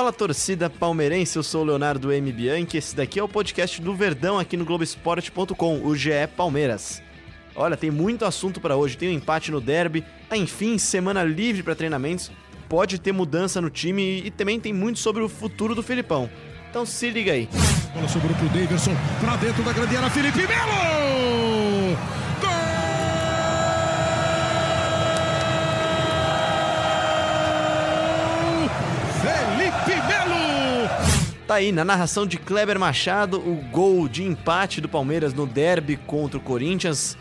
Fala torcida palmeirense, eu sou o Leonardo M. Bianchi. Esse daqui é o podcast do Verdão aqui no Globoesporte.com, o GE Palmeiras. Olha, tem muito assunto para hoje. Tem um empate no derby, ah, enfim, semana livre para treinamentos. Pode ter mudança no time e também tem muito sobre o futuro do Filipão. Então se liga aí. Bola sobrou pro Davidson, pra dentro da grande área, Felipe Melo! Gol! Felipe Melo! Tá aí, na narração de Kleber Machado, o gol de empate do Palmeiras no derby contra o Corinthians.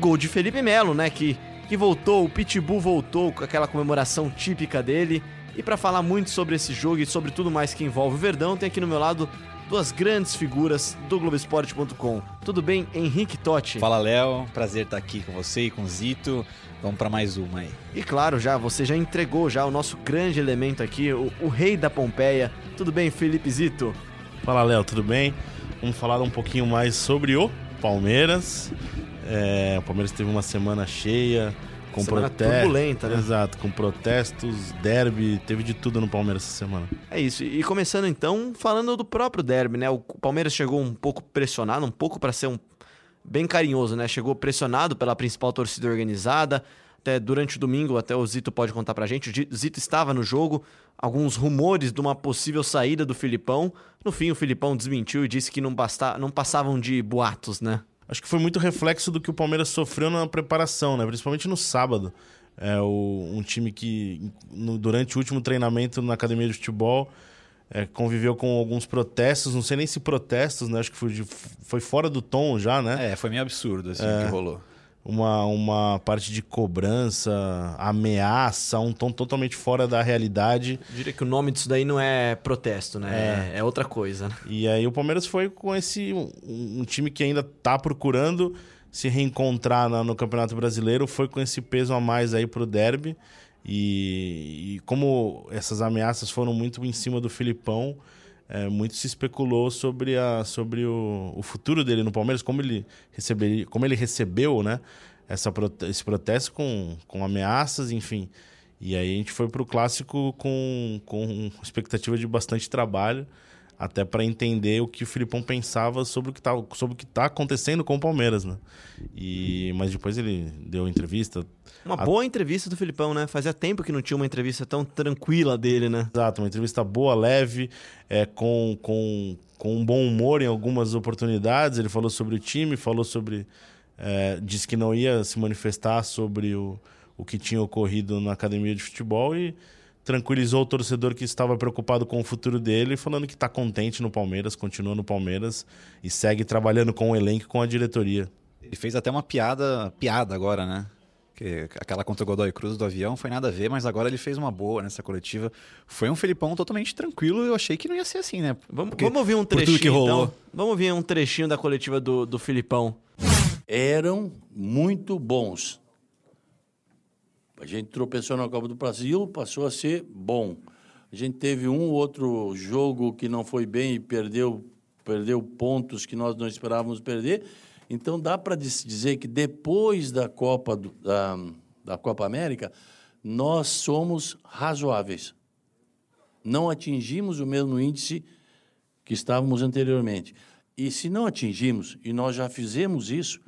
Gol de Felipe Melo, né? Que, que voltou, o Pitbull voltou com aquela comemoração típica dele. E para falar muito sobre esse jogo e sobre tudo mais que envolve o Verdão, tem aqui no meu lado duas grandes figuras do Globoesporte.com. Tudo bem, Henrique Totti? Fala, Léo. Prazer estar aqui com você e com o Zito. Vamos para mais uma aí. E claro, já você já entregou já o nosso grande elemento aqui, o, o rei da Pompeia. Tudo bem, Felipe Zito? Fala, Léo, tudo bem? Vamos falar um pouquinho mais sobre o Palmeiras. É, o Palmeiras teve uma semana cheia, com Semana protestos. turbulenta, né? Exato, com protestos, derby, teve de tudo no Palmeiras essa semana. É isso. E começando então, falando do próprio derby, né? O Palmeiras chegou um pouco pressionado, um pouco para ser um bem carinhoso, né? Chegou pressionado pela principal torcida organizada. Até durante o domingo, até o Zito pode contar pra gente, o Zito estava no jogo, alguns rumores de uma possível saída do Filipão. No fim, o Filipão desmentiu e disse que não, basta, não passavam de boatos, né? Acho que foi muito reflexo do que o Palmeiras sofreu na preparação, né? Principalmente no sábado. É o, um time que, no- durante o último treinamento na academia de futebol, é, conviveu com alguns protestos. Não sei nem se protestos, né? Acho que foi, de- foi fora do tom já, né? É, foi meio absurdo assim o que rolou. uma, uma parte de cobrança, ameaça, um tom totalmente fora da realidade. Eu diria que o nome disso daí não é protesto, né? É, é outra coisa, né? E aí o Palmeiras foi com esse um, um time que ainda tá procurando se reencontrar na- no Campeonato Brasileiro, foi com esse peso a mais aí pro derby. E, e como essas ameaças foram muito em cima do Filipão, é, muito se especulou sobre, a, sobre o, o futuro dele no Palmeiras, como ele, receberia, como ele recebeu né, essa, esse protesto com, com ameaças, enfim. E aí a gente foi pro clássico com, com expectativa de bastante trabalho, até para entender o que o Filipão pensava sobre o que tá, sobre o que tá acontecendo com o Palmeiras, né? E mas depois ele deu entrevista, Uma A- boa entrevista do Filipão, né? Fazia tempo que não tinha uma entrevista tão tranquila dele, né? Exato, uma entrevista boa, leve, é, com, com, com um bom humor em algumas oportunidades. Ele falou sobre o time, falou sobre. É, disse que não ia se manifestar sobre o, o que tinha ocorrido na academia de futebol e tranquilizou o torcedor que estava preocupado com o futuro dele, falando que está contente no Palmeiras, continua no Palmeiras e segue trabalhando com o elenco e com a diretoria. Ele fez até uma piada, piada agora, né? Que aquela contra o Godoy Cruz do avião foi nada a ver, mas agora ele fez uma boa nessa coletiva. Foi um Felipão totalmente tranquilo e eu achei que não ia ser assim, né? Vamos, Porque- vamos ouvir um trechinho, que rolou. então. Vamos ouvir um trechinho da coletiva do, do Filipão. eram muito bons. A gente tropeçou na Copa do Brasil, passou a ser bom. A gente teve um ou outro jogo que não foi bem e perdeu, perdeu pontos que nós não esperávamos perder. Então dá para dizer que depois da Copa do- da, da Copa América nós somos razoáveis. Não atingimos o mesmo índice que estávamos anteriormente. E se não atingimos, e nós já fizemos isso,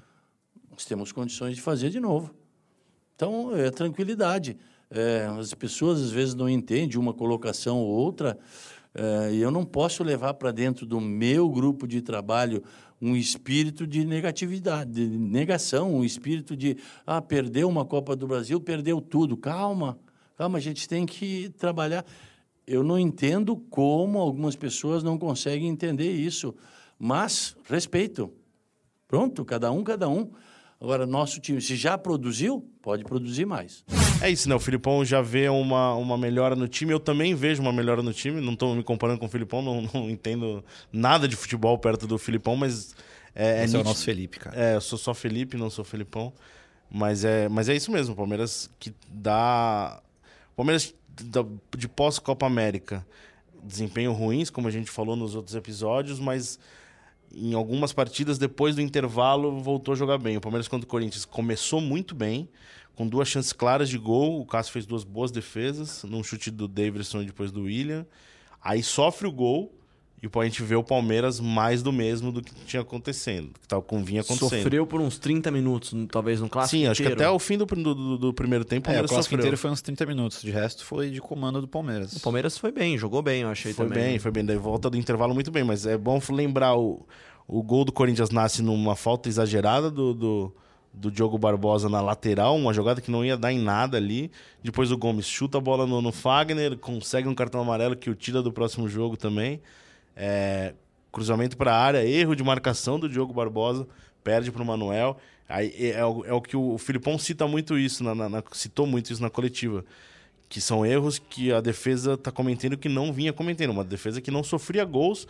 nós temos condições de fazer de novo. Então, é tranquilidade. É, as pessoas às vezes não entendem uma colocação ou outra, é, e eu não posso levar para dentro do meu grupo de trabalho um espírito de negatividade, de negação, um espírito de ah, perdeu uma Copa do Brasil, perdeu tudo. Calma, calma, a gente tem que trabalhar. Eu não entendo como algumas pessoas não conseguem entender isso, mas respeito. Pronto, cada um, cada um. Agora, nosso time, se já produziu, pode produzir mais. É isso, né? O Filipão já vê uma, uma melhora no time. Eu também vejo uma melhora no time. Não estou me comparando com o Filipão, não, não entendo nada de futebol perto do Filipão, mas. É, Esse é o nítido- nosso Felipe, cara. É, eu sou só Felipe, não sou Felipão. Mas é, mas é isso mesmo. O Palmeiras que dá. O Palmeiras de pós-Copa América. Desempenho ruins, como a gente falou nos outros episódios, mas em algumas partidas, depois do intervalo, voltou a jogar bem. O Palmeiras contra o Corinthians começou muito bem, com duas chances claras de gol. O Cássio fez duas boas defesas, num chute do Davidson e depois do William. Aí sofre o gol e a gente vê o Palmeiras mais do mesmo do que tinha acontecendo, que com vinha acontecendo. Sofreu por uns 30 minutos, talvez, no clássico Sim, acho inteiro. que até o fim do, do, do primeiro tempo o É, o clássico sofreu. inteiro foi uns 30 minutos. De resto, foi de comando do Palmeiras. O Palmeiras foi bem, jogou bem, eu achei Foi também. bem, foi bem. Daí volta do intervalo muito bem, mas é bom lembrar o, o gol do Corinthians nasce numa falta exagerada do, do, do Diogo Barbosa na lateral, uma jogada que não ia dar em nada ali. Depois o Gomes chuta a bola no, no Fagner, consegue um cartão amarelo que o tira do próximo jogo também. É, cruzamento para a área, erro de marcação do Diogo Barbosa, perde para o Manuel. Aí é, é o, é o que o, o Filipão cita muito isso, na- na- na- citou muito isso na coletiva que são erros que a defesa está cometendo que não vinha cometendo. Uma defesa que não sofria gols,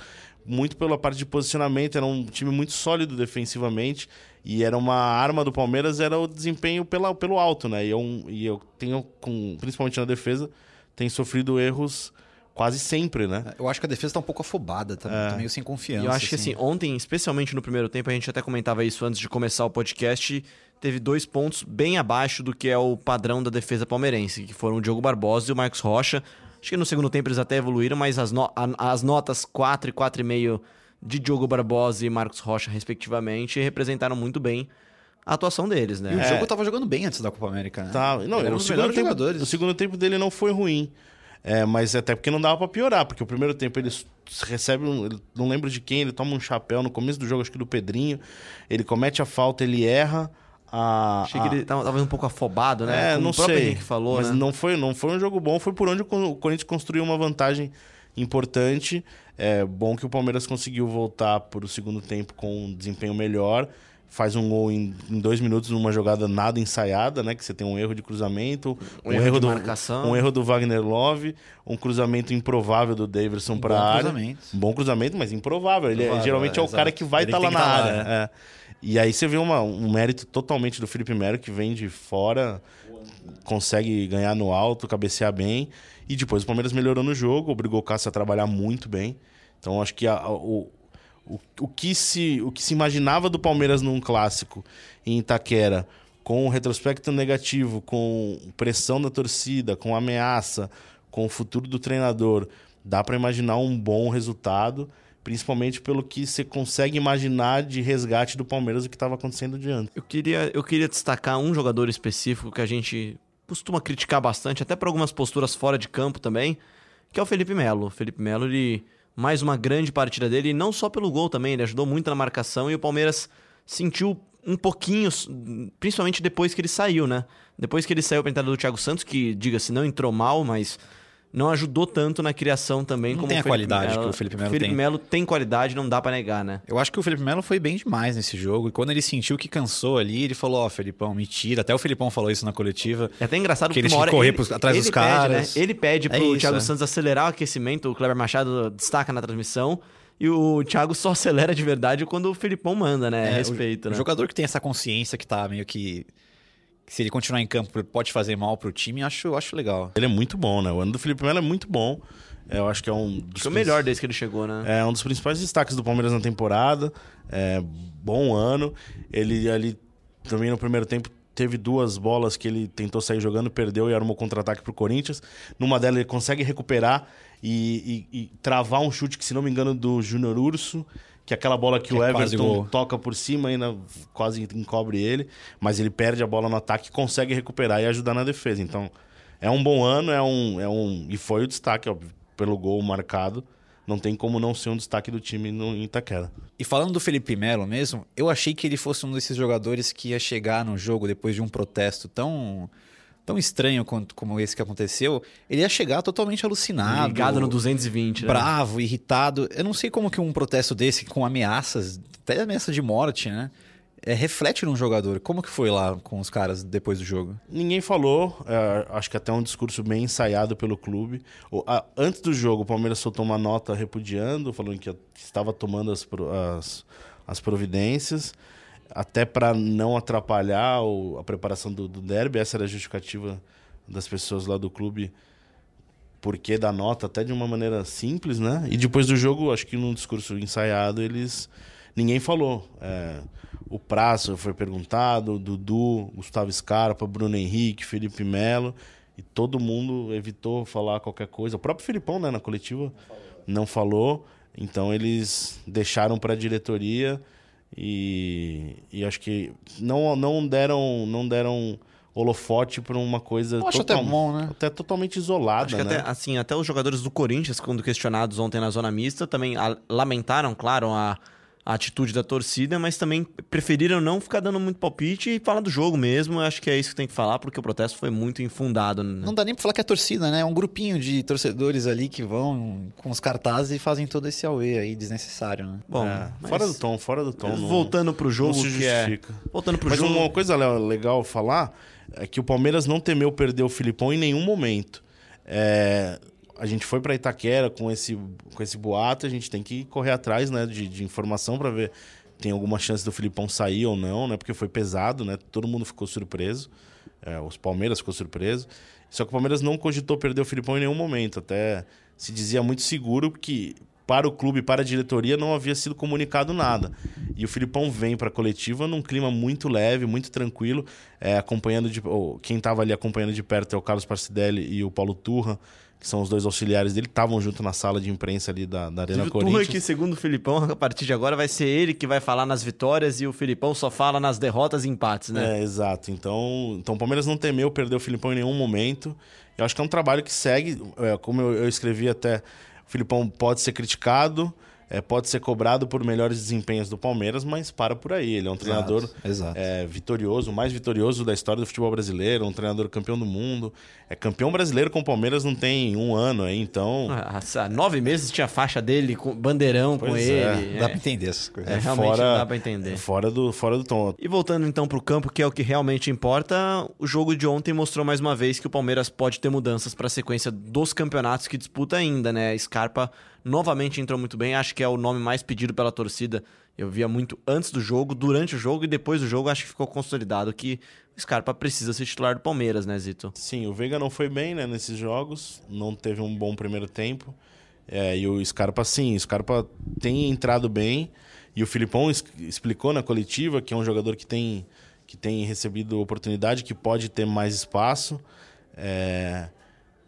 muito pela parte de posicionamento, era um time muito sólido defensivamente e era uma arma do Palmeiras, era o desempenho pela, pelo alto, né? E eu, e eu tenho, com, principalmente na defesa, tenho sofrido erros quase sempre, né? Eu acho que a defesa tá um pouco afobada, tá, tá meio sem E confiança. eu acho que assim, ontem, especialmente no primeiro tempo, a gente até comentava isso antes de começar o podcast, teve dois pontos bem abaixo do que é o padrão da defesa palmeirense, que foram o Diogo Barbosa e o Marcos Rocha. Acho que no segundo tempo eles até evoluíram, mas as, no- a- as notas 4 e 4,5 de Diogo Barbosa e Marcos Rocha, respectivamente, representaram muito bem a atuação deles, né? E o É. jogo tava jogando bem antes da Copa América, né? Tá, não, era um o, dos melhores tempo, jogadores. o segundo tempo dele não foi ruim. É, mas até porque não dava pra piorar, porque o primeiro tempo ele recebe um. ele- não lembro de quem, ele toma um chapéu no começo do jogo, acho que do Pedrinho. Ele comete a falta, ele erra. A, Achei a- que ele tava, tava um pouco afobado, né? É, Como não o próprio sei. Henrique falou, mas né? não foi, não foi um jogo bom, foi por onde o Corinthians construiu uma vantagem importante. É bom que o Palmeiras conseguiu voltar para o segundo tempo com um desempenho melhor. Faz um gol em, em dois minutos numa jogada nada ensaiada, né? Que você tem um erro de cruzamento, Um erro de do, marcação. um erro do Wagner Love, um cruzamento improvável do Davidson para a área. cruzamento. Um bom cruzamento, mas improvável. Ele é- geralmente é, é, o cara que vai estar lá tem na que tá lá, área. né? é. E aí você vê uma- um mérito totalmente do Felipe Melo, que vem de fora, consegue ganhar no alto, cabecear bem. E depois o Palmeiras melhorou no jogo, obrigou o Cássio a trabalhar muito bem. Então acho que a- a- o, o, o, que se, o que se imaginava do Palmeiras num clássico em Itaquera, com o retrospecto negativo, com pressão da torcida, com ameaça, com o futuro do treinador, dá para imaginar um bom resultado, principalmente pelo que você consegue imaginar de resgate do Palmeiras o que estava acontecendo diante. Eu queria, eu queria destacar um jogador específico que a gente costuma criticar bastante, até por algumas posturas fora de campo também, que é o Felipe Melo. O Felipe Melo, ele mais uma grande partida dele, e não só pelo gol também, ele ajudou muito na marcação e o Palmeiras sentiu um pouquinho, principalmente depois que ele saiu, né? Depois que ele saiu pra entrada do Thiago Santos, que, diga-se, não entrou mal, mas não ajudou tanto na criação também Não como tem o a Felipe qualidade Melo. que o Felipe Melo Felipe tem. Melo tem qualidade, não dá pra negar, né? Eu acho que o Felipe Melo foi bem demais nesse jogo. E quando ele sentiu que cansou ali, ele falou: Ó, Felipão, me tira. Até o Felipão falou isso na coletiva. É até engraçado Que ele tinha que correr ele- pros- atrás ele dos pede, caras. né? Ele pede É pro isso, Thiago é. Santos acelerar o aquecimento, o Kleber Machado destaca na transmissão. E o Thiago só acelera de verdade quando o Felipão manda, né? É, Respeito, o, né? o jogador que tem essa consciência que tá meio que. Que se ele continuar em campo pode fazer mal pro time, eu acho, acho legal. Ele é muito bom, né? O ano do Felipe Melo é muito bom. É, Eu acho que é um dos Foi o melhor desde que ele chegou, né? É um dos principais destaques do Palmeiras na temporada. É, bom ano. Ele ali também no primeiro tempo teve duas bolas que ele tentou sair jogando, perdeu e armou contra-ataque pro Corinthians. Numa delas ele consegue recuperar e, e- e travar um chute que, se não me engano, do Júnior Urso. Que é aquela bola que, Que o é Everton toca por cima ainda quase encobre ele. Mas ele perde a bola no ataque, consegue recuperar e ajudar na defesa. Então, é um bom ano, é um, é um e foi o destaque, óbvio, pelo gol marcado. Não tem como não ser um destaque do time no em Itaquera. E falando do Felipe Melo mesmo, eu achei que ele fosse um desses jogadores que ia chegar no jogo depois de um protesto tão, tão estranho quanto, como esse que aconteceu. Ele ia chegar totalmente alucinado. Ligado no 220, né? bravo, irritado. Eu não sei como que um protesto desse, com ameaças, até ameaça de morte, né? É, reflete num jogador. Como que foi lá com os caras depois do jogo? Ninguém falou, é, acho que até um discurso bem ensaiado pelo clube. O- a- antes do jogo, o Palmeiras soltou uma nota repudiando, falando que estava tomando as, as, as providências, até para não atrapalhar o- a preparação do, do derby. Essa era a justificativa das pessoas lá do clube, porque da nota, até de uma maneira simples, né? E depois do jogo, acho que num discurso ensaiado, eles. Ninguém falou. É, o Praça foi perguntado, Dudu, Gustavo Scarpa, Bruno Henrique, Felipe Melo. e todo mundo evitou falar qualquer coisa. O próprio Filipão, né, na coletiva, não falou. Então eles deixaram para a diretoria e, e acho que não, não deram não deram holofote para uma coisa Eu acho até bom, né? até totalmente isolada, Acho que né? até, assim, até os jogadores do Corinthians, quando questionados ontem na zona mista, também a- lamentaram, claro, a, a atitude da torcida, mas também preferiram não ficar dando muito palpite e falar do jogo mesmo. Eu acho que é isso que tem que falar, porque o protesto foi muito infundado. né? Não dá nem pra falar que é torcida, né? É um grupinho de torcedores ali que vão com os cartazes e fazem todo esse auê aí desnecessário, né? Bom, É, mas fora do tom, fora do tom. não- voltando pro jogo não se que é... justifica. Voltando pro Mas jogo... uma coisa le- legal falar é que o Palmeiras não temeu perder o Filipão em nenhum momento. É, a gente foi para Itaquera com esse, com esse boato, a gente tem que correr atrás né, de, de informação para ver tem alguma chance do Filipão sair ou não, né? Porque foi pesado, né? Todo mundo ficou surpreso. É, os Palmeiras ficou surpreso. Só que o Palmeiras não cogitou perder o Filipão em nenhum momento. Até se dizia muito seguro que para o clube, para a diretoria, não havia sido comunicado nada. E o Filipão vem para a coletiva num clima muito leve, muito tranquilo, é, acompanhando de, quem estava ali acompanhando de perto é o Carlos Parcidelli e o Paulo Turra, que são os dois auxiliares dele, estavam junto na sala de imprensa ali da, da Arena Inclusive, o Corinthians. que, segundo o Filipão, a partir de agora vai ser ele que vai falar nas vitórias e o Filipão só fala nas derrotas e empates, né? É, exato. Então, então o Palmeiras não temeu perder o Filipão em nenhum momento. Eu acho que é um trabalho que segue, é, como eu, eu escrevi até, o Filipão pode ser criticado, é, pode ser cobrado por melhores desempenhos do Palmeiras, mas para por aí. Ele é um treinador exato. é, vitorioso, o mais vitorioso da história do futebol brasileiro, um treinador campeão do mundo. É campeão brasileiro com o Palmeiras não tem um ano aí, então. Há há nove meses tinha faixa dele, com bandeirão com Pois é. ele. Dá pra entender essas coisas. É, realmente não dá pra entender. é fora do, fora do tom. E voltando então pro campo, que é o que realmente importa, o jogo de ontem mostrou mais uma vez que o Palmeiras pode ter mudanças para a sequência dos campeonatos que disputa ainda, né? Scarpa novamente entrou muito bem, acho que é o nome mais pedido pela torcida. Eu via muito antes do jogo, durante o jogo e depois do jogo, acho que ficou consolidado que o Scarpa precisa ser titular do Palmeiras, né, Zito? Sim, o Veiga não foi bem né, nesses jogos, não teve um bom primeiro tempo. É, e o Scarpa, sim, o Scarpa tem entrado bem. E o Filipão explicou na coletiva que é um jogador que tem, que tem recebido oportunidade, que pode ter mais espaço. É,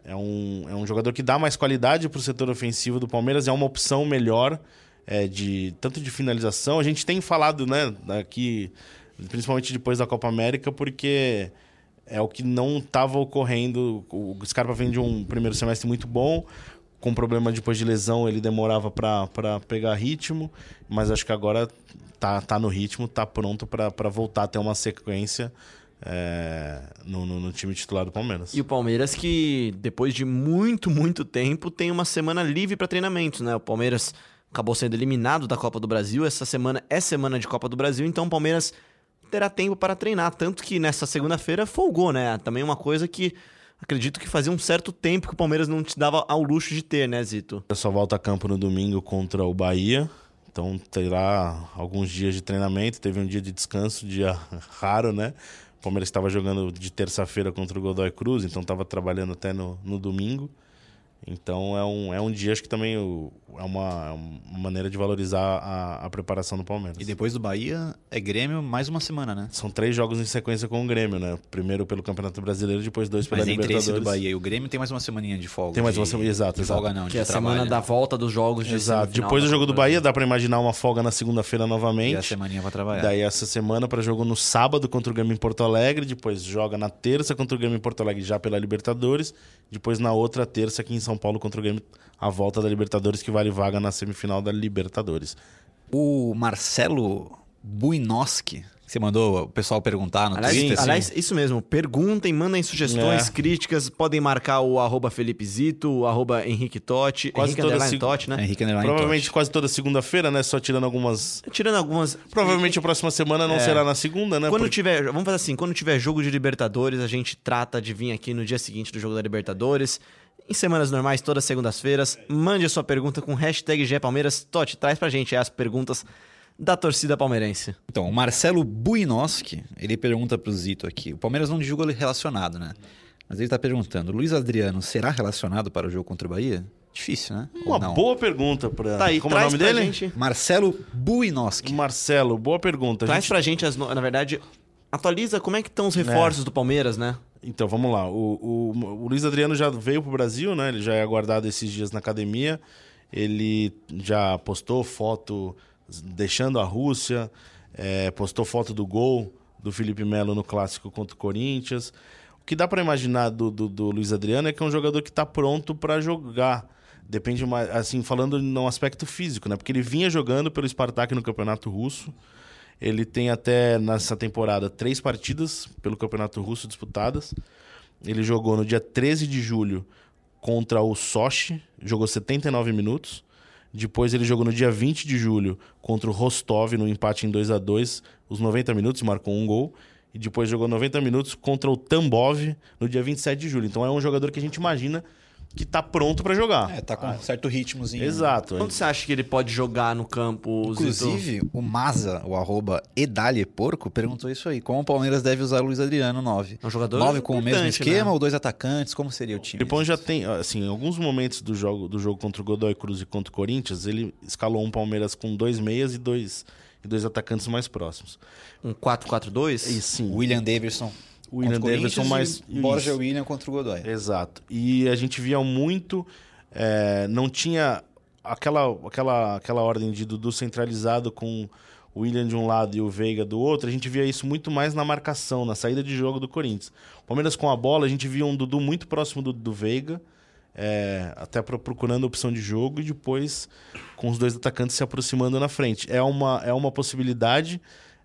é, um, é um jogador que dá mais qualidade para o setor ofensivo do Palmeiras, é uma opção melhor, é, de tanto de finalização. A gente tem falado né, aqui, principalmente depois da Copa América, porque é o que não estava ocorrendo. O Scarpa vem de um primeiro semestre muito bom, com problema depois de lesão, ele demorava para pegar ritmo, mas acho que agora tá, tá no ritmo, tá pronto para voltar a ter uma sequência é, no, no, no time titular do Palmeiras. E o Palmeiras que, depois de muito, muito tempo, tem uma semana livre para treinamentos, né? O Palmeiras acabou sendo eliminado da Copa do Brasil. Essa semana é semana de Copa do Brasil, então o Palmeiras terá tempo para treinar. Tanto que nessa segunda-feira folgou, né? Também uma coisa que acredito que fazia um certo tempo que o Palmeiras não te dava ao luxo de ter, né, Zito? Só volta a campo no domingo contra o Bahia. Então terá alguns dias de treinamento. Teve um dia de descanso, dia raro, né? Palmeiras estava jogando de terça-feira contra o Godoy Cruz, então estava trabalhando até no, no domingo. Então é um, é um dia, acho que também é uma, é uma maneira de valorizar a, a preparação do Palmeiras. E depois do Bahia é Grêmio mais uma semana, né? São três jogos em sequência com o Grêmio, né? Primeiro pelo Campeonato Brasileiro, depois dois pela Mas entre Libertadores. esse do Bahia e o Grêmio tem mais uma semaninha de folga. Tem mais de- uma semana- exato, de exato. folga não, Que de é a trabalho, semana né? da volta dos jogos de Exato. Depois do jogo do Bahia, dá para imaginar uma folga na segunda-feira novamente. E a semaninha pra trabalhar. Daí essa semana para jogo no sábado contra o Grêmio em Porto Alegre, depois joga na terça contra o Grêmio em Porto Alegre já pela Libertadores, depois na outra terça aqui em São Paulo contra o Grêmio a volta da Libertadores que vale vaga na semifinal da Libertadores. O Marcelo Buinoski, que você mandou o pessoal perguntar no Aliás, Twitter. aliás, isso mesmo. Perguntem, mandem sugestões, É. críticas. Podem marcar o arroba Felipe Zito, o arroba Henrique Totti. Quase Henrique toda seg- Totti, né? Henrique Provavelmente Totti. quase toda segunda-feira, né? Só tirando algumas. Tirando algumas... Provavelmente a próxima semana não É. será na segunda, né? Quando Porque- tiver, vamos fazer assim, quando tiver jogo de Libertadores, a gente trata de vir aqui no dia seguinte do jogo da Libertadores. Em semanas normais, todas segundas-feiras, mande a sua pergunta com hashtag GPalmeiras. Totti, traz pra gente as perguntas da torcida palmeirense. Então, o Marcelo Buinoski, ele pergunta pro Zito aqui. O Palmeiras não ele relacionado, né? Mas ele tá perguntando: Luiz Adriano será relacionado para o jogo contra o Bahia? Difícil, né? Uma boa pergunta para. Tá aí, Como é o nome dele? gente... Marcelo Buinoski. Marcelo, boa pergunta. Traz gente- pra gente, as, no- na verdade, atualiza como é que estão os reforços do Palmeiras, né? Então, vamos lá. O, o, o Luiz Adriano já veio pro Brasil, né? Ele já é aguardado esses dias na academia. Ele já postou foto deixando a Rússia, é, postou foto do gol do Felipe Melo no clássico contra o Corinthians. O que dá para imaginar do, do, do, Luiz Adriano é que é um jogador que está pronto para jogar. Depende assim, falando no aspecto físico, né? Porque ele vinha jogando pelo Spartak no Campeonato Russo. Ele tem até nessa temporada três partidas pelo Campeonato Russo disputadas. Ele jogou no dia 13 de julho contra o Sochi, jogou 79 minutos. Depois ele jogou no dia 20 de julho contra o Rostov no empate em 2 a 2 os 90 minutos, marcou um gol. E depois jogou 90 minutos contra o Tambov no dia 27 de julho. Então é um jogador que a gente imagina que tá pronto para jogar. É, tá com um certo ritmozinho. Exato. Quando você acha que ele pode jogar no campo? Inclusive, Zito? o Maza, o arroba Porco, perguntou isso aí. Como o Palmeiras deve usar o Luiz Adriano 9? É um jogador 9 com o mesmo esquema né? ou dois atacantes? Como seria o time? O Filipão já tem, assim, em alguns momentos do jogo, do jogo contra o Godoy Cruz e contra o Corinthians, ele escalou um Palmeiras com dois meias e dois, e dois atacantes mais próximos. Um 4-4-2? Sim. William Davidson o William Davidson mais. Borja William contra o Godoy. Exato. E a gente via muito. É, não tinha aquela, aquela, aquela ordem de Dudu centralizado com o William de um lado e o Veiga do outro. A gente via isso muito mais na marcação, na saída de jogo do Corinthians. Palmeiras com a bola, a gente via um Dudu muito próximo do, do Veiga. É, até procurando opção de jogo e depois com os dois atacantes se aproximando na frente. É uma, é uma possibilidade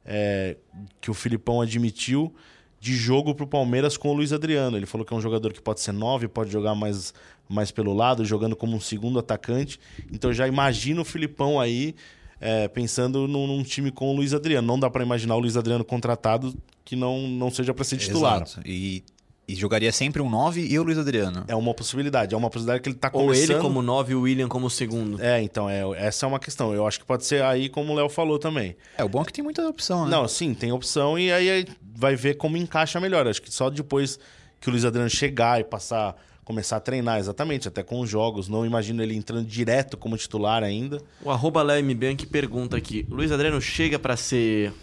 é, que o Filipão admitiu de jogo para o Palmeiras com o Luiz Adriano. Ele falou que é um jogador que pode ser nove, pode jogar mais, mais pelo lado, jogando como um segundo atacante. Então já imagina o Filipão aí é, pensando num, num, time com o Luiz Adriano. Não dá para imaginar o Luiz Adriano contratado que não, não seja para ser titular. Exato. E e jogaria sempre um 9 e o Luiz Adriano. É uma possibilidade. É uma possibilidade que ele está começando... Ou ele como 9 e o William como segundo. É, então, é, essa é uma questão. Eu acho que pode ser aí como o Léo falou também. É, o bom é que tem muita opção, né? Não, sim, tem opção e aí vai ver como encaixa melhor. Acho que só depois que o Luiz Adriano chegar e passar começar a treinar, exatamente, até com os jogos. Não imagino ele entrando direto como titular ainda. O arroba Léo pergunta aqui: Luiz Adriano chega para ser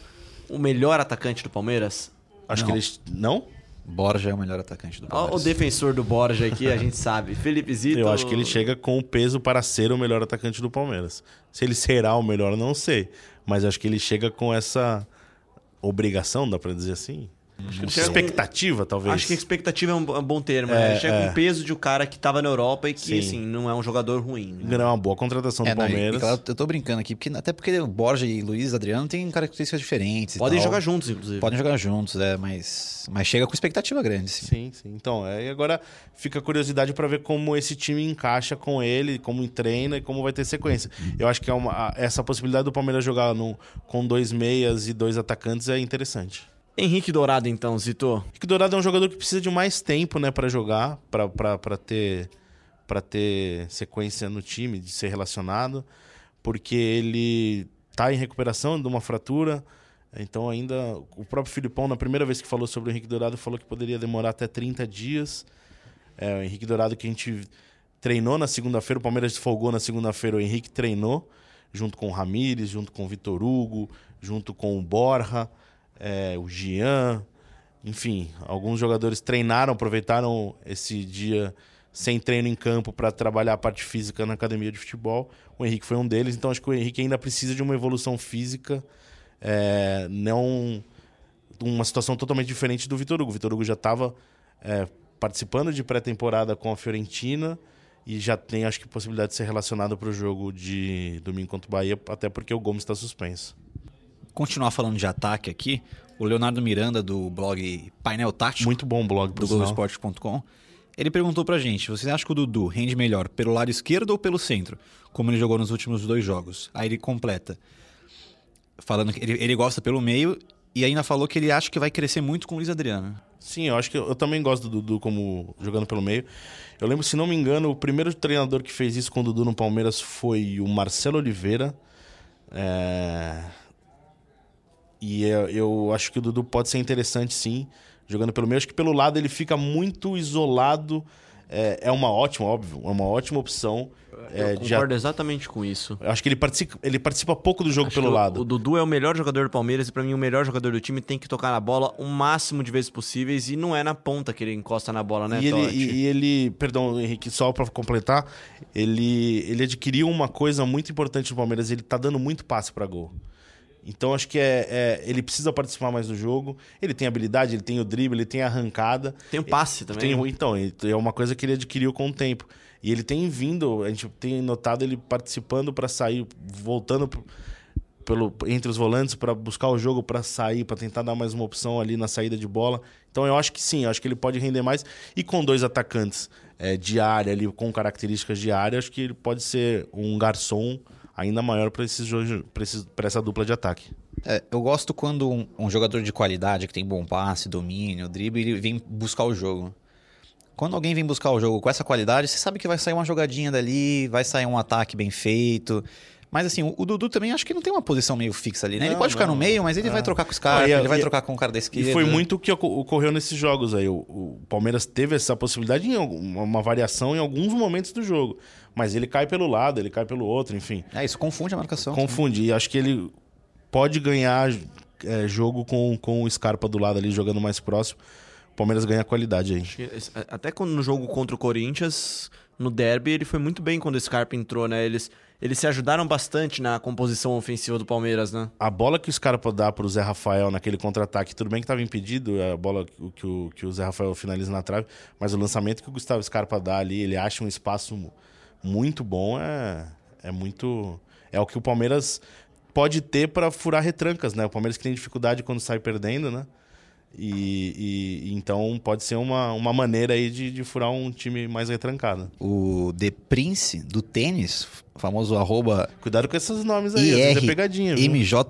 o melhor atacante do Palmeiras? Acho não. que ele. Não? Borja é o melhor atacante do Palmeiras. O defensor do Borja aqui, a gente sabe. Felipe Zito. Eu acho que ele chega com o peso para ser o melhor atacante do Palmeiras. Se ele será o melhor, não sei. Mas acho que ele chega com essa obrigação, dá para dizer assim. Acho expectativa, talvez. Acho que expectativa é um bom termo. É, né? Chega é. com o peso de um cara que estava na Europa e que, Sim. assim, não é um jogador ruim. Né? É uma boa contratação é, do Palmeiras. Não, eu tô brincando aqui, porque, até porque o Borja e Luiz Adriano têm características diferentes. Podem jogar juntos, inclusive. Podem jogar juntos, é, mas, mas chega com expectativa grande. Sim, sim. sim. Então, é, e agora fica a curiosidade para ver como esse time encaixa com ele, como treina e como vai ter sequência. Eu acho que é uma, essa possibilidade do Palmeiras jogar no, com dois meias e dois atacantes é interessante. Henrique Dourado, então, Zito. Henrique Dourado é um jogador que precisa de mais tempo, né, para jogar, para ter para ter sequência no time, de ser relacionado, porque ele tá em recuperação de uma fratura. Então ainda o próprio Filipão na primeira vez que falou sobre o Henrique Dourado falou que poderia demorar até 30 dias. É, o Henrique Dourado que a gente treinou na segunda-feira, o Palmeiras folgou na segunda-feira, o Henrique treinou junto com o Ramires, junto com o Vitor Hugo, junto com o Borja é, o Gian, enfim, alguns jogadores treinaram, aproveitaram esse dia sem treino em campo para trabalhar a parte física na academia de futebol. O Henrique foi um deles, então acho que o Henrique ainda precisa de uma evolução física, é, não uma situação totalmente diferente do Vitor Hugo. O Vitor Hugo já estava é, participando de pré-temporada com a Fiorentina e já tem, acho que, possibilidade de ser relacionado para o jogo de domingo contra o Bahia, até porque o Gomes está suspenso continuar falando de ataque aqui, o Leonardo Miranda, do blog Painel Tático. Muito bom blog, do Globoesporte.com. Ele perguntou pra gente: você acha que o Dudu rende melhor pelo lado esquerdo ou pelo centro? Como ele jogou nos últimos dois jogos. Aí ele completa. Falando que ele, ele gosta pelo meio e ainda falou que ele acha que vai crescer muito com o Luiz Adriano. Sim, eu acho que eu, eu também gosto do Dudu como jogando pelo meio. Eu lembro, se não me engano, o primeiro treinador que fez isso com o Dudu no Palmeiras foi o Marcelo Oliveira. É e eu, eu acho que o Dudu pode ser interessante, sim, jogando pelo meio. Acho que pelo lado ele fica muito isolado é, é uma ótima, óbvio, é uma ótima opção. É, Eu concordo exatamente com isso. eu acho que ele participa, ele participa pouco do jogo Acho pelo o- lado. O Dudu é o melhor jogador do Palmeiras e pra mim o melhor jogador do time tem que tocar na bola o máximo de vezes possíveis e não é na ponta que ele encosta na bola, né, e, ele, e, e ele, perdão, Henrique, só pra completar, ele, ele adquiriu uma coisa muito importante no Palmeiras, ele tá dando muito passe pra gol. Então acho que é, é- ele precisa participar mais do jogo. Ele tem habilidade, ele tem o drible, ele tem a arrancada. Tem o passe também. Tem, então, ele- é uma coisa que ele adquiriu com o tempo. E ele tem vindo, a gente tem notado ele participando para sair, voltando pelo, entre os volantes para buscar o jogo para sair, para tentar dar mais uma opção ali na saída de bola. Então eu acho que sim, eu acho que ele pode render mais. E com dois atacantes é, de área ali, com características de área, acho que ele pode ser um garçom ainda maior para essa dupla de ataque. É, eu gosto quando um, um jogador de qualidade, que tem bom passe, domínio, drible, ele vem buscar o jogo. Quando alguém vem buscar o jogo com essa qualidade, você sabe que vai sair uma jogadinha dali, vai sair um ataque bem feito. Mas assim, o, o Dudu também acho que não tem uma posição meio fixa ali, né? ele Não, pode ficar não. no meio, mas ele vai trocar com os caras, Não, e a- ele vai e trocar com o cara da esquerda. E foi muito o que oco- ocorreu nesses jogos aí. O, o Palmeiras teve essa possibilidade em uma variação em alguns momentos do jogo. Mas ele cai pelo lado, ele cai pelo outro, enfim. É, isso confunde a marcação. Confundir. Acho que ele pode ganhar é, jogo com, com o Scarpa do lado ali, jogando mais próximo. O Palmeiras ganha qualidade aí. Esse- Até quando no jogo contra o Corinthians, no derby, ele foi muito bem quando o Scarpa entrou, né? Eles, eles se ajudaram bastante na composição ofensiva do Palmeiras, né? A bola que o Scarpa dá pro Zé Rafael naquele contra-ataque, tudo bem que estava impedido, é a bola que, o- que o, Zé Rafael finaliza na trave, mas o lançamento que o Gustavo Scarpa dá ali, ele acha um espaço muito bom, é, é muito. É o que o Palmeiras pode ter para furar retrancas, né? O Palmeiras que tem dificuldade quando sai perdendo, né? E, e- então pode ser uma, uma maneira aí de, de furar um time mais retrancado. O The Prince do tênis, famoso arroba Cuidado com esses nomes aí, vezes é pegadinha. viu? IRMJUR,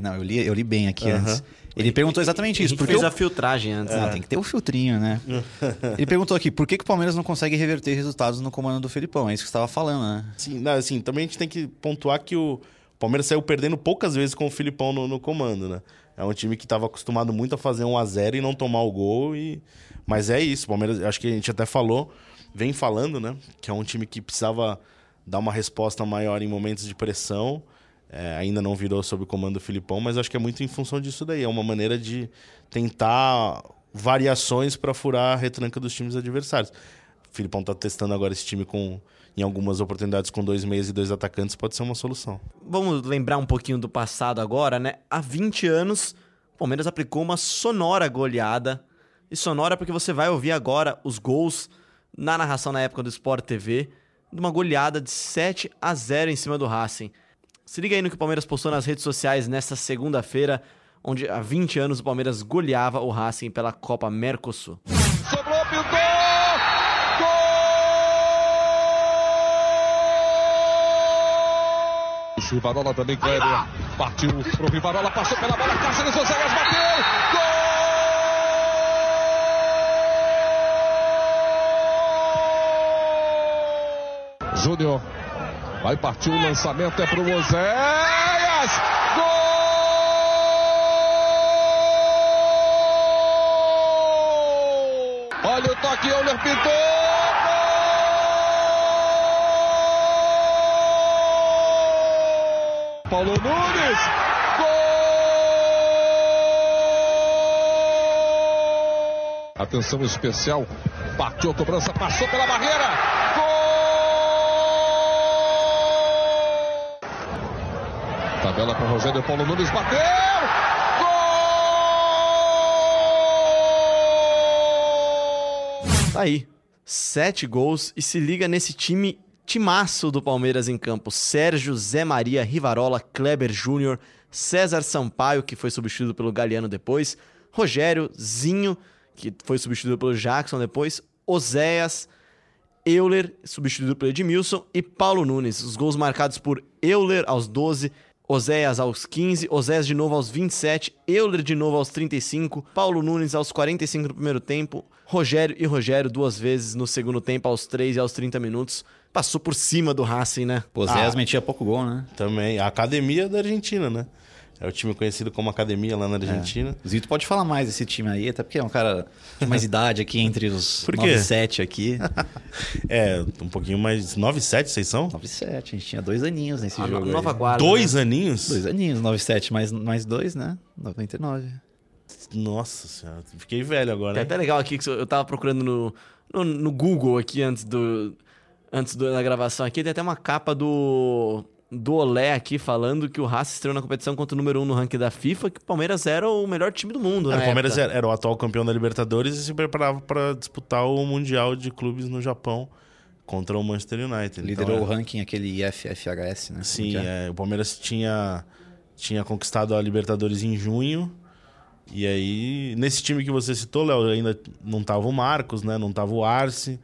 não, eu li, eu li bem aqui Aham. antes. Ele perguntou exatamente isso. Ele Porque fez o- a filtragem antes. Ah, né? tem que ter o filtrinho, né? Ele perguntou aqui, por que, que o Palmeiras não consegue reverter resultados no comando do Felipão? É isso que você estava falando, né? Sim, não, assim, também a gente tem que pontuar que o Palmeiras saiu perdendo poucas vezes com o Filipão no, no comando, né? É um time que estava acostumado muito a fazer um a 0 e não tomar o gol. E... Mas é isso, o Palmeiras, acho que a gente até falou, vem falando, né? Que é um time que precisava dar uma resposta maior em momentos de pressão. É, ainda não virou sob o comando do Filipão, mas acho que é muito em função disso daí. É uma maneira de tentar variações para furar a retranca dos times adversários. O Filipão tá testando agora esse time com, em algumas oportunidades com dois meias e dois atacantes, pode ser uma solução. Vamos lembrar um pouquinho do passado agora, né? Há 20 anos, o Palmeiras aplicou uma sonora goleada. E sonora porque você vai ouvir agora os gols na narração na época do Sport TV, de uma goleada de 7 a 0 em cima do Racing. Se liga aí no que o Palmeiras postou nas redes sociais nesta segunda-feira, onde há 20 anos o Palmeiras goleava o Racing pela Copa Mercosul. Sobrou, pintou! Gol! Rivarola também, Kleber. Partiu pro Rivarola, passou pela bola, Cáceres Oséias bateu! Gol! Júnior. Vai partir o lançamento, é pro Oséias! Gol! Olha o toque, Euler pintou! Paulo Nunes! Gol! Atenção especial, bateu a cobrança, passou pela barreira! Tabela para Rogério Paulo Nunes, bateu! Gol! Tá aí. Sete gols e se liga nesse time timaço do Palmeiras em campo. Sérgio, Zé Maria, Rivarola, Kleber Júnior, César Sampaio, que foi substituído pelo Galeano depois, Rogério, Zinho, que foi substituído pelo Jackson depois, Oséias, Euler, substituído pelo Edmilson, e Paulo Nunes. Os gols marcados por Euler aos 12, Oséias aos 15, Oséias de novo aos 27, Euler de novo aos 35, Paulo Nunes aos 45 no primeiro tempo, Rogério e Rogério duas vezes no segundo tempo aos 3 e aos 30 minutos. Passou por cima do Racing, né? Pô, Zé metia pouco gol, né? Também. A academia da Argentina, né? É o time conhecido como Academia lá na Argentina. O Zito pode falar mais desse time aí, até porque é um cara de mais idade aqui entre os Por quê? 9 e 7 aqui. É, um pouquinho mais. 9 7 vocês são? 9 e 7, a gente tinha dois aninhos nesse A jogo. nova aí. guarda. Dois né? aninhos? Dois aninhos, 9 e 7 mais, mais dois, né? 99. Nossa senhora, fiquei velho agora. É até legal aqui que eu tava procurando no, no, no Google aqui antes do antes do- da gravação aqui, tem até uma capa do do Olé aqui falando que o Haas estreou na competição contra o número 1 um no ranking da FIFA, que o Palmeiras era o melhor time do mundo, É, né? o Palmeiras era, era o atual campeão da Libertadores e se preparava para disputar o Mundial de Clubes no Japão contra o Manchester United. Liderou Então, o é- ranking aquele IFFHS, né? Sim, é? é, o Palmeiras tinha, tinha conquistado a Libertadores em junho. E aí, nesse time que você citou, Léo, ainda não tava o Marcos, né? Não tava o Arce.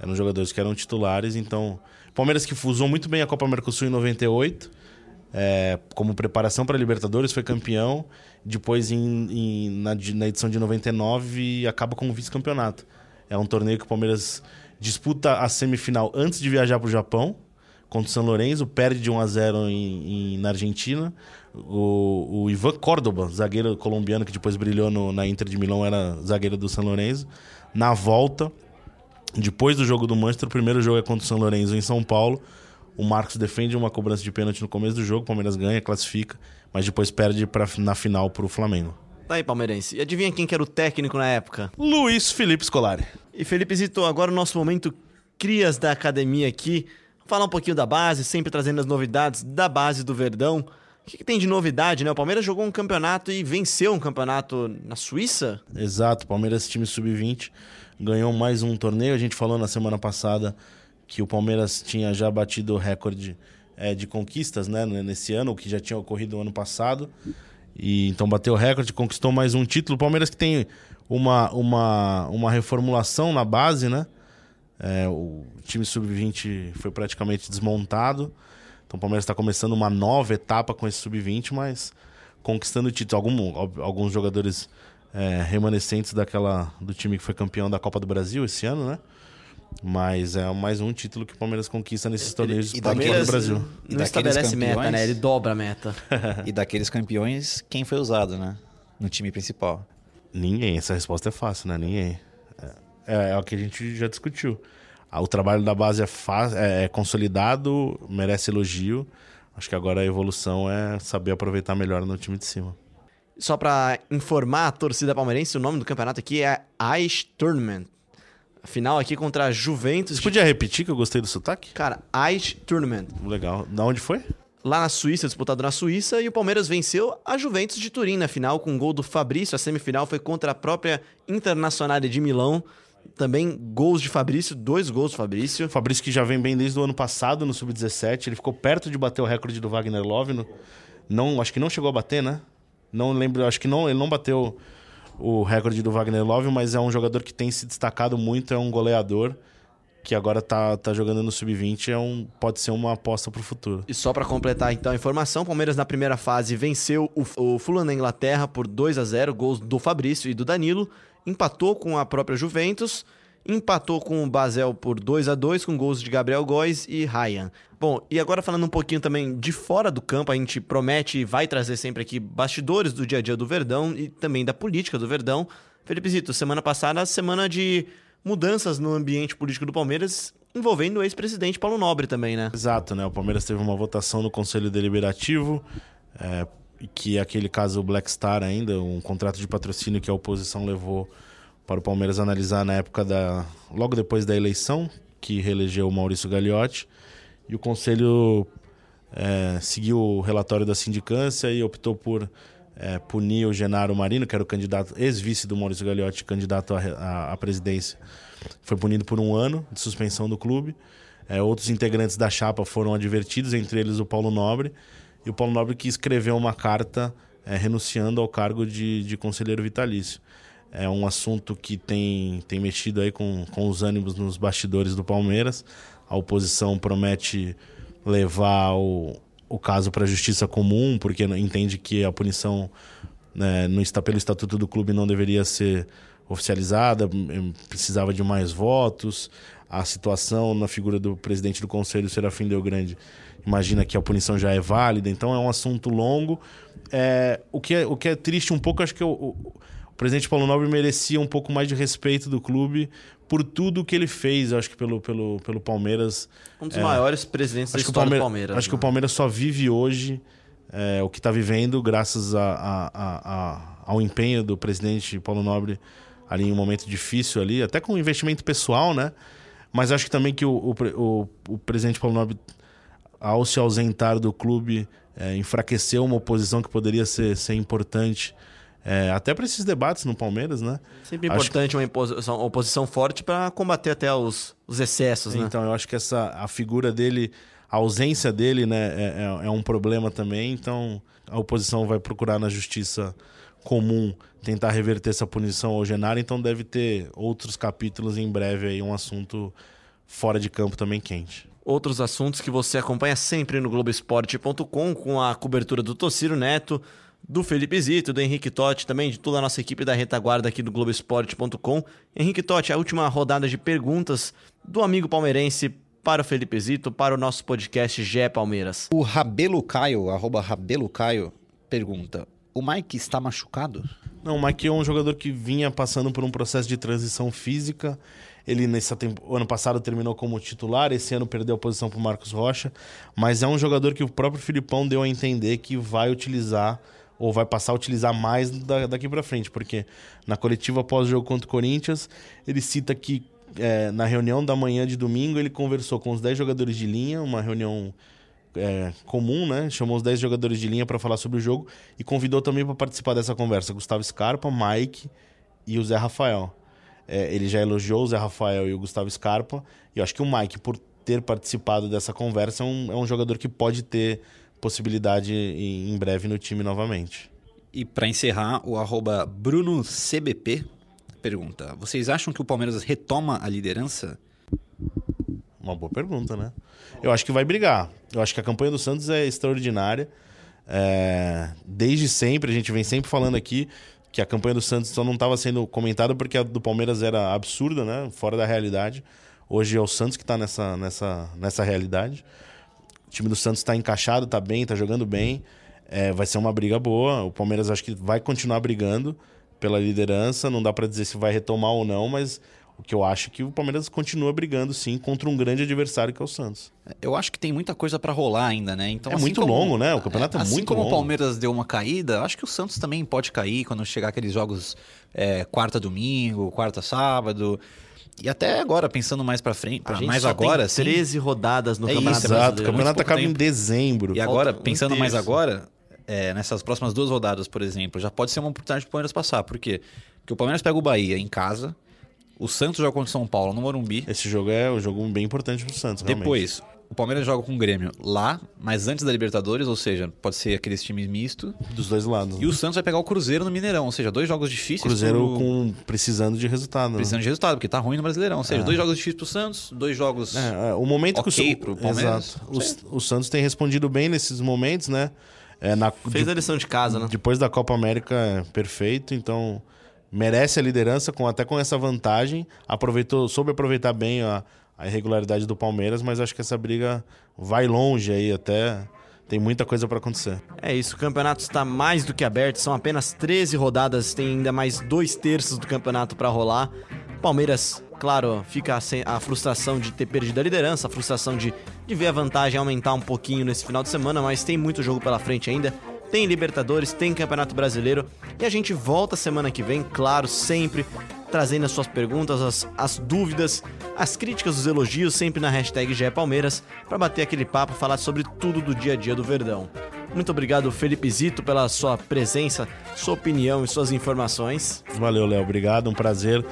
Eram jogadores que eram titulares. Então, Palmeiras que fusou muito bem a Copa Mercosul em 98. é, como preparação para a Libertadores, foi campeão. Depois, em, em- na, na edição de 99, acaba com o vice-campeonato. É um torneio que o Palmeiras disputa a semifinal antes de viajar para o Japão, contra o São Lourenço, perde de 1 a 0 em, em- na Argentina. O, o Ivan Córdoba, zagueiro colombiano que depois brilhou no- na Inter de Milão, era zagueiro do São Lourenço. Na volta, depois do jogo do Manchester, o primeiro jogo é contra o São Lourenço em São Paulo. O Marcos defende uma cobrança de pênalti no começo do jogo, o Palmeiras ganha, classifica, mas depois perde pra, na final para o Flamengo. Tá aí, palmeirense. E adivinha quem que era o técnico na época? Luiz Felipe Scolari. E Felipe Zito, agora o nosso momento crias da academia aqui. Falar um pouquinho da base, sempre trazendo as novidades da base do Verdão. O que, que tem de novidade, né? O Palmeiras jogou um campeonato e venceu um campeonato na Suíça? Exato, Palmeiras time sub-20 ganhou mais um torneio. A gente falou na semana passada que o Palmeiras tinha já batido o recorde é, de conquistas, né, nesse ano, o que já tinha ocorrido no ano passado. E então bateu o recorde, conquistou mais um título. O Palmeiras que tem uma, uma, uma reformulação na base, né? É, o time sub-20 foi praticamente desmontado. Então o Palmeiras está começando uma nova etapa com esse sub-20, mas conquistando títulos. Algum, al- alguns jogadores é, remanescentes daquela do time que foi campeão da Copa do Brasil esse ano, né? Mas é mais um título que o Palmeiras conquista nesses torneios e da Copa daqueles- do Brasil. E Não estabelece meta, campeões? né? Ele dobra a meta. E daqueles campeões, quem foi usado, né? No time principal. Ninguém, essa resposta é fácil, né? Ninguém. É, é o que a gente já discutiu. Ah, O trabalho da base é, é- é consolidado, merece elogio. Acho que agora a evolução é saber aproveitar melhor no time de cima. Só pra informar a torcida palmeirense, o nome do campeonato aqui é Ice Tournament. A final aqui contra a Juventus. Você podia repetir que eu gostei do sotaque? Cara, Ice Tournament. Legal. Da onde foi? Lá na Suíça, disputado na Suíça, e o Palmeiras venceu a Juventus de Turim na final com um gol do Fabrício. A semifinal foi contra a própria Internazionale de Milão. Também gols de Fabrício, dois gols do Fabrício. Fabrício que já vem bem desde o ano passado no Sub-17. Ele ficou perto de bater o recorde do Wagner Love. no- Não, acho que não chegou a bater, né? Não lembro, acho que não, ele não bateu o recorde do Wagner Love, mas é um jogador que tem se destacado muito, é um goleador que agora tá, tá jogando no Sub-20, é um, pode ser uma aposta pro futuro. E só pra completar então a informação, o Palmeiras na primeira fase venceu o, o Fulham da Inglaterra por 2 a 0 gols do Fabrício e do Danilo, empatou com a própria Juventus, empatou com o Basel por 2 a 2 com gols de Gabriel Góes e Ryan. Bom, e agora falando um pouquinho também de fora do campo, a gente promete e vai trazer sempre aqui bastidores do dia a dia do Verdão e também da política do Verdão. Felipe Zito, semana passada, semana de mudanças no ambiente político do Palmeiras, envolvendo o ex-presidente Paulo Nobre também, né? Exato, né? O Palmeiras teve uma votação no Conselho Deliberativo, é, que é aquele caso Black Star ainda, um contrato de patrocínio que a oposição levou para o Palmeiras analisar na época da. logo depois da eleição, que reelegeu o Maurício Gagliotti. E o Conselho é, seguiu o relatório da sindicância e optou por é, punir o Genaro Marino, que era o candidato, ex-vice do Maurício Gagliotti, candidato à, à- presidência. Foi punido por um ano de suspensão do clube. É, outros integrantes da chapa foram advertidos, entre eles o Paulo Nobre. E o Paulo Nobre que escreveu uma carta é, renunciando ao cargo de, de conselheiro vitalício. É um assunto que tem, tem mexido aí com, com os ânimos nos bastidores do Palmeiras. A oposição promete levar o, o caso para a justiça comum, porque entende que a punição né, no, pelo estatuto do clube não deveria ser oficializada, em- precisava de mais votos. A situação na figura do presidente do conselho, Serafim Del Grande, imagina que a punição já é válida, então é um assunto longo. É, o, que é, o que é triste um pouco, acho que o, o presidente Paulo Nobre merecia um pouco mais de respeito do clube por tudo que ele fez, acho que pelo, pelo, pelo Palmeiras. Um dos maiores presidentes da história Palmeiras, do Palmeiras. acho que o né? Palmeiras só vive hoje é, o que está vivendo graças a- a- a- ao empenho do presidente Paulo Nobre ali em um momento difícil ali, até com investimento pessoal, né? Mas acho que também que o, o, o- o presidente Paulo Nobre, ao se ausentar do clube, é, enfraqueceu uma oposição que poderia ser, ser importante é, até para esses debates no Palmeiras, né? Sempre Acho importante uma oposição, oposição forte para combater até os, os excessos, né? Então, eu acho que essa a figura dele, a ausência dele, né, é, é- é um problema também. Então, a oposição vai procurar na justiça comum tentar reverter essa punição ao Genaro. Então, deve ter outros capítulos em breve aí, um assunto fora de campo também quente. Outros assuntos que você acompanha sempre no Globoesporte.com com a cobertura do Tociro Neto, do Felipe Zito, do Henrique Totti, também de toda a nossa equipe da retaguarda aqui do Globoesporte.com. Henrique Totti, a última rodada de perguntas do amigo palmeirense para o Felipe Zito, para o nosso podcast GE Palmeiras. O Rabelo Caio, arroba Rabelo Caio, pergunta: O Mike está machucado? Não, o Mike é um jogador que vinha passando por um processo de transição física. Ele, nesse tempo, ano passado, terminou como titular, esse ano perdeu a posição para o Marcos Rocha. Mas é um jogador que o próprio Filipão deu a entender que vai utilizar, ou vai passar a utilizar mais da- daqui para frente. Porque na coletiva pós-jogo contra o Corinthians, ele cita que é, na reunião da manhã de domingo ele conversou com os 10 jogadores de linha, uma reunião é, comum, né? Chamou os 10 jogadores de linha para falar sobre o jogo e convidou também para participar dessa conversa Gustavo Scarpa, Mike e o Zé Rafael. É, ele já elogiou o Zé Rafael e o Gustavo Scarpa. E eu acho que o Mike, por ter participado dessa conversa, é um, é um jogador que pode ter possibilidade em, breve no time novamente. E para encerrar, o arroba BrunoCBP pergunta: Vocês acham que o Palmeiras retoma a liderança? Uma boa pergunta, né? Eu acho que vai brigar. Eu acho que a campanha do Santos é extraordinária. É, Desde sempre, a gente vem sempre falando aqui que a campanha do Santos só não estava sendo comentada porque a do Palmeiras era absurda, né? Fora da realidade. Hoje é o Santos que está nessa, nessa, nessa realidade. O time do Santos está encaixado, está bem, está jogando bem. É, vai ser uma briga boa. O Palmeiras acho que vai continuar brigando pela liderança. Não dá para dizer se vai retomar ou não, mas o que eu acho é que o Palmeiras continua brigando sim contra um grande adversário que é o Santos. Eu acho que tem muita coisa para rolar ainda, né? Então, É assim muito como- longo, né? O campeonato é assim muito como longo. o Palmeiras deu uma caída, acho que o Santos também pode cair quando chegar aqueles jogos é, quarta domingo, quarta sábado. E até agora, pensando mais para frente, A gente mais agora, tem sim. 13 rodadas no É Campeonato isso, Exato, o campeonato acaba em tempo. dezembro. E agora, Falta um pensando mais terço. agora, é, nessas próximas duas rodadas, por exemplo, já pode ser uma oportunidade pro Palmeiras passar. Por quê? Porque o Palmeiras pega o Bahia em casa, o Santos joga contra o São Paulo no Morumbi. Esse jogo é um jogo bem importante pro Santos, realmente. Depois, o Palmeiras joga com o Grêmio lá, mas antes da Libertadores, ou seja, pode ser aqueles times mistos. Dos dois lados. E o Santos vai pegar o Cruzeiro no Mineirão, ou seja, dois jogos difíceis. Cruzeiro pro- com, precisando de resultado. né? Precisando de resultado, porque tá ruim no Brasileirão. Ou seja, dois jogos difíceis pro Santos, dois jogos. É, é, o momento Ok que o, pro Palmeiras. Exato. O, o Santos tem respondido bem nesses momentos, né? É, na, Fez de- a lição de casa, né? Depois da Copa América, é perfeito. Então, merece a liderança, com, até com essa vantagem. Aproveitou, soube aproveitar bem a, a irregularidade do Palmeiras, mas acho que essa briga vai longe aí até. Tem muita coisa para acontecer. É isso, o campeonato está mais do que aberto, são apenas 13 rodadas, tem ainda mais dois terços do campeonato para rolar. Palmeiras, claro, fica a frustração de ter perdido a liderança, a frustração de, de ver a vantagem aumentar um pouquinho nesse final de semana, mas tem muito jogo pela frente ainda. Tem Libertadores, tem Campeonato Brasileiro e a gente volta semana que vem, claro, sempre trazendo as suas perguntas, as, as dúvidas, as críticas, os elogios, sempre na hashtag GE Palmeiras, para bater aquele papo, falar sobre tudo do dia a dia do Verdão. Muito obrigado, Felipe Zito, pela sua presença, sua opinião e suas informações. Valeu, Léo. Obrigado. Um prazer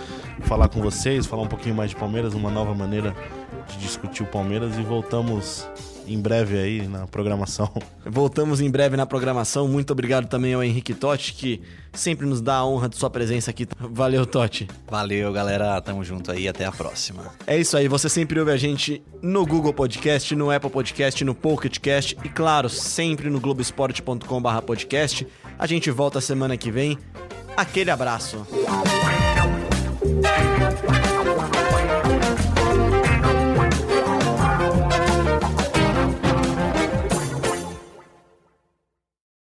falar com vocês, falar um pouquinho mais de Palmeiras, uma nova maneira de discutir o Palmeiras e voltamos em breve aí na programação. Voltamos em breve na programação. Muito obrigado também ao Henrique Totti, que sempre nos dá a honra de sua presença aqui. Valeu, Totti. Valeu, galera. Tamo junto aí. Até a próxima. É isso aí, você sempre ouve a gente no Google Podcast, no Apple Podcast, no Pocket Cast e, claro, sempre no globesport.com/podcast. A gente volta semana que vem. Aquele abraço.